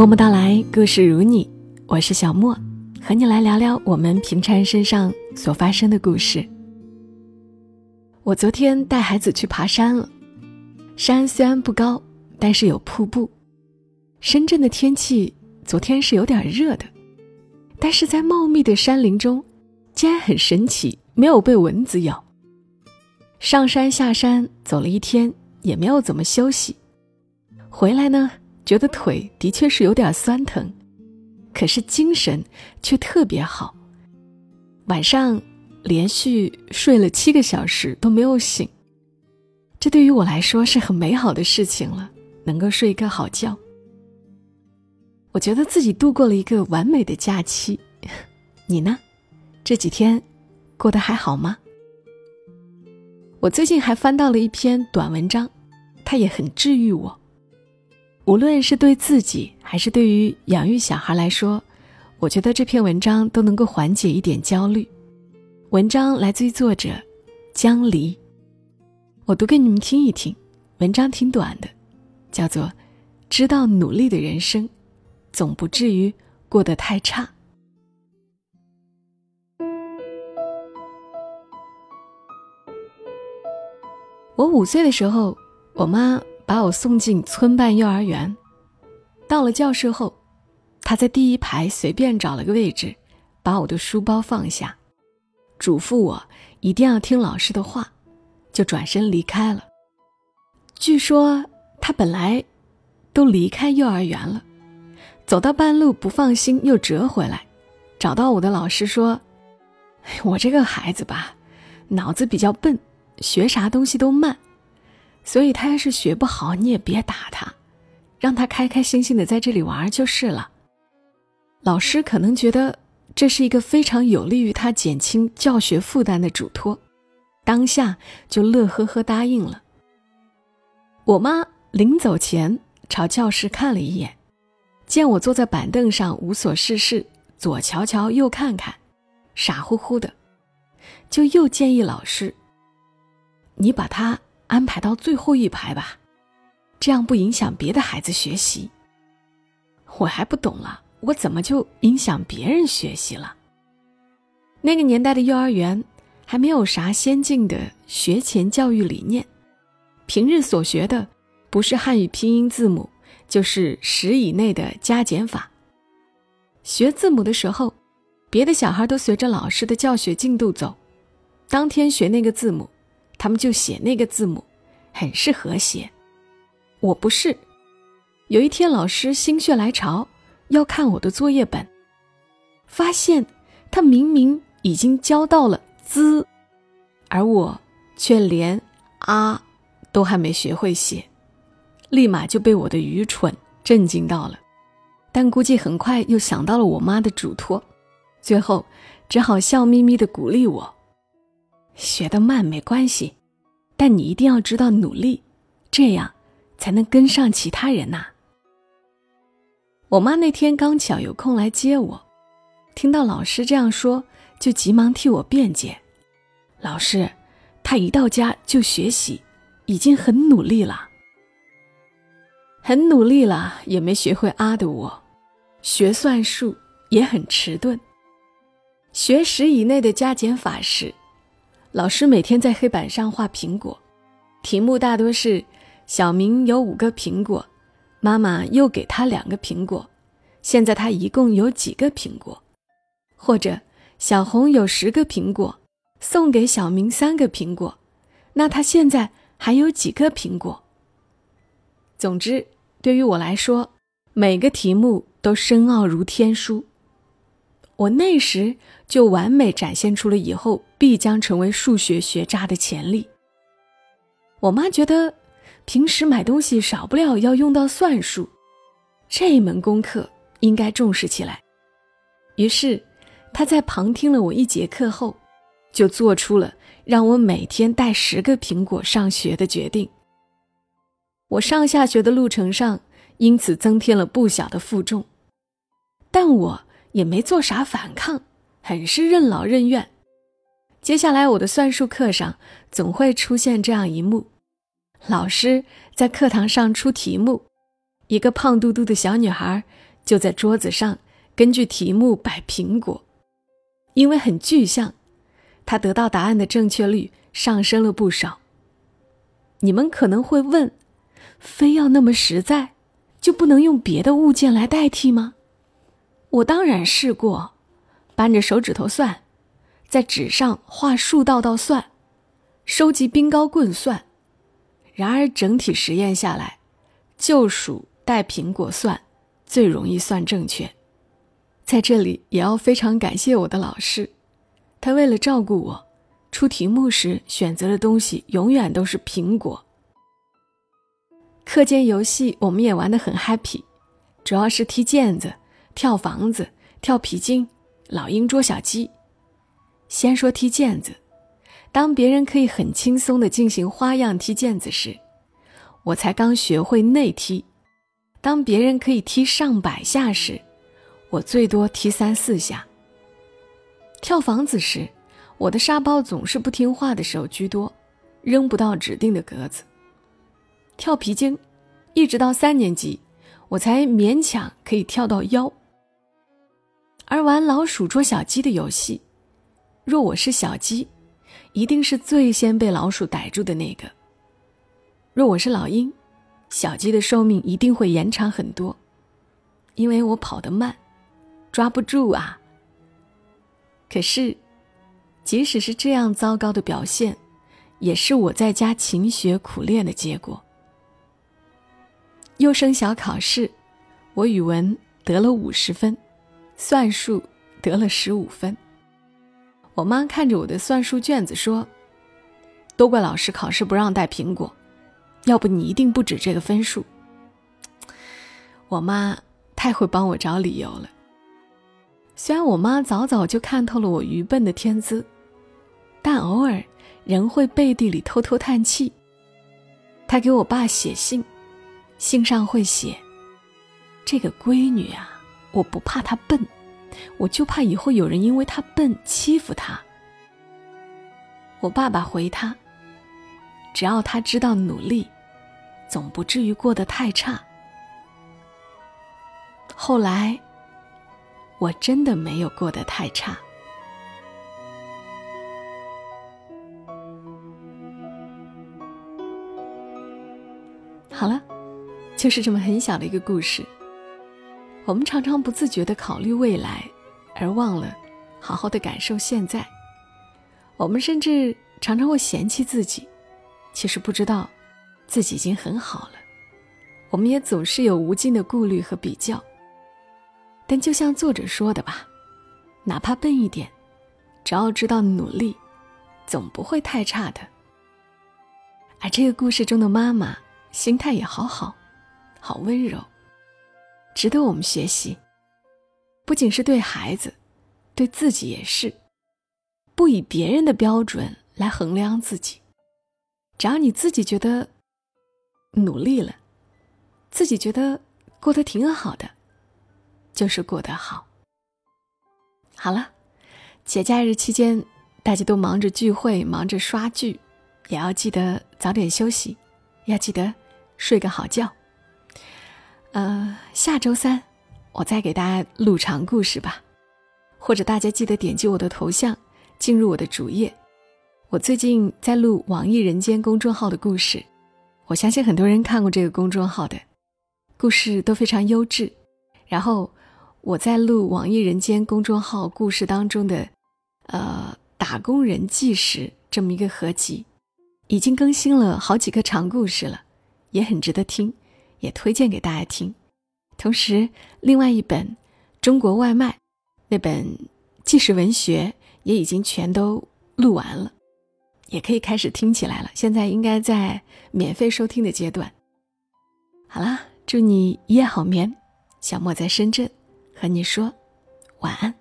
默默到来，故事如你，我是小莫，和你来聊聊我们平常身上所发生的故事。我昨天带孩子去爬山了，山虽然不高，但是有瀑布。深圳的天气昨天是有点热的，但是在茂密的山林中，竟然很神奇，没有被蚊子咬。上山下山走了一天，也没有怎么休息，回来呢。觉得腿的确是有点酸疼，可是精神却特别好。晚上连续睡了七个小时都没有醒，这对于我来说是很美好的事情了，能够睡一个好觉。我觉得自己度过了一个完美的假期，你呢？这几天过得还好吗？我最近还翻到了一篇短文章，它也很治愈我。无论是对自己还是对于养育小孩来说，我觉得这篇文章都能够缓解一点焦虑。文章来自于作者江离，我读给你们听一听。文章挺短的，叫做《知道努力的人生，总不至于过得太差》。我五岁的时候，我妈。把我送进村办幼儿园，到了教室后，他在第一排随便找了个位置，把我的书包放下，嘱咐我一定要听老师的话，就转身离开了。据说他本来都离开幼儿园了，走到半路不放心，又折回来，找到我的老师说：“我这个孩子吧，脑子比较笨，学啥东西都慢。”所以他要是学不好，你也别打他，让他开开心心的在这里玩就是了。老师可能觉得这是一个非常有利于他减轻教学负担的嘱托，当下就乐呵呵答应了。我妈临走前朝教室看了一眼，见我坐在板凳上无所事事，左瞧瞧右看看，傻乎乎的，就又建议老师：“你把他。”安排到最后一排吧，这样不影响别的孩子学习。我还不懂了，我怎么就影响别人学习了？那个年代的幼儿园还没有啥先进的学前教育理念，平日所学的不是汉语拼音字母，就是十以内的加减法。学字母的时候，别的小孩都随着老师的教学进度走，当天学那个字母。他们就写那个字母，很是和谐。我不是。有一天，老师心血来潮要看我的作业本，发现他明明已经教到了 “z”，而我却连 “a” 都还没学会写，立马就被我的愚蠢震惊到了。但估计很快又想到了我妈的嘱托，最后只好笑眯眯的鼓励我。学得慢没关系，但你一定要知道努力，这样才能跟上其他人呐。我妈那天刚巧有空来接我，听到老师这样说，就急忙替我辩解：“老师，他一到家就学习，已经很努力了，很努力了，也没学会啊的我，学算术也很迟钝，学十以内的加减法时。”老师每天在黑板上画苹果，题目大多是：小明有五个苹果，妈妈又给他两个苹果，现在他一共有几个苹果？或者小红有十个苹果，送给小明三个苹果，那他现在还有几个苹果？总之，对于我来说，每个题目都深奥如天书。我那时就完美展现出了以后必将成为数学学渣的潜力。我妈觉得平时买东西少不了要用到算术，这门功课应该重视起来。于是，她在旁听了我一节课后，就做出了让我每天带十个苹果上学的决定。我上下学的路程上因此增添了不小的负重，但我。也没做啥反抗，很是任劳任怨。接下来我的算术课上总会出现这样一幕：老师在课堂上出题目，一个胖嘟嘟的小女孩就在桌子上根据题目摆苹果，因为很具象，他得到答案的正确率上升了不少。你们可能会问：非要那么实在，就不能用别的物件来代替吗？我当然试过，扳着手指头算，在纸上画数道道算，收集冰糕棍算。然而整体实验下来，就数带苹果算最容易算正确。在这里也要非常感谢我的老师，他为了照顾我，出题目时选择的东西永远都是苹果。课间游戏我们也玩得很 happy，主要是踢毽子。跳房子、跳皮筋、老鹰捉小鸡。先说踢毽子，当别人可以很轻松地进行花样踢毽子时，我才刚学会内踢；当别人可以踢上百下时，我最多踢三四下。跳房子时，我的沙包总是不听话的时候居多，扔不到指定的格子。跳皮筋，一直到三年级，我才勉强可以跳到腰。而玩老鼠捉小鸡的游戏，若我是小鸡，一定是最先被老鼠逮住的那个；若我是老鹰，小鸡的寿命一定会延长很多，因为我跑得慢，抓不住啊。可是，即使是这样糟糕的表现，也是我在家勤学苦练的结果。幼升小考试，我语文得了五十分。算术得了十五分。我妈看着我的算术卷子说：“都怪老师考试不让带苹果，要不你一定不止这个分数。”我妈太会帮我找理由了。虽然我妈早早就看透了我愚笨的天资，但偶尔仍会背地里偷偷叹气。她给我爸写信，信上会写：“这个闺女啊。”我不怕他笨，我就怕以后有人因为他笨欺负他。我爸爸回他：“只要他知道努力，总不至于过得太差。”后来，我真的没有过得太差。好了，就是这么很小的一个故事。我们常常不自觉地考虑未来，而忘了好好的感受现在。我们甚至常常会嫌弃自己，其实不知道自己已经很好了。我们也总是有无尽的顾虑和比较。但就像作者说的吧，哪怕笨一点，只要知道努力，总不会太差的。而这个故事中的妈妈，心态也好好，好温柔。值得我们学习，不仅是对孩子，对自己也是。不以别人的标准来衡量自己，只要你自己觉得努力了，自己觉得过得挺好的，就是过得好。好了，节假日期间，大家都忙着聚会，忙着刷剧，也要记得早点休息，要记得睡个好觉。呃，下周三我再给大家录长故事吧，或者大家记得点击我的头像进入我的主页。我最近在录网易人间公众号的故事，我相信很多人看过这个公众号的故事都非常优质。然后我在录网易人间公众号故事当中的呃打工人纪实这么一个合集，已经更新了好几个长故事了，也很值得听。也推荐给大家听，同时，另外一本《中国外卖》那本纪实文学也已经全都录完了，也可以开始听起来了。现在应该在免费收听的阶段。好啦，祝你一夜好眠。小莫在深圳和你说晚安。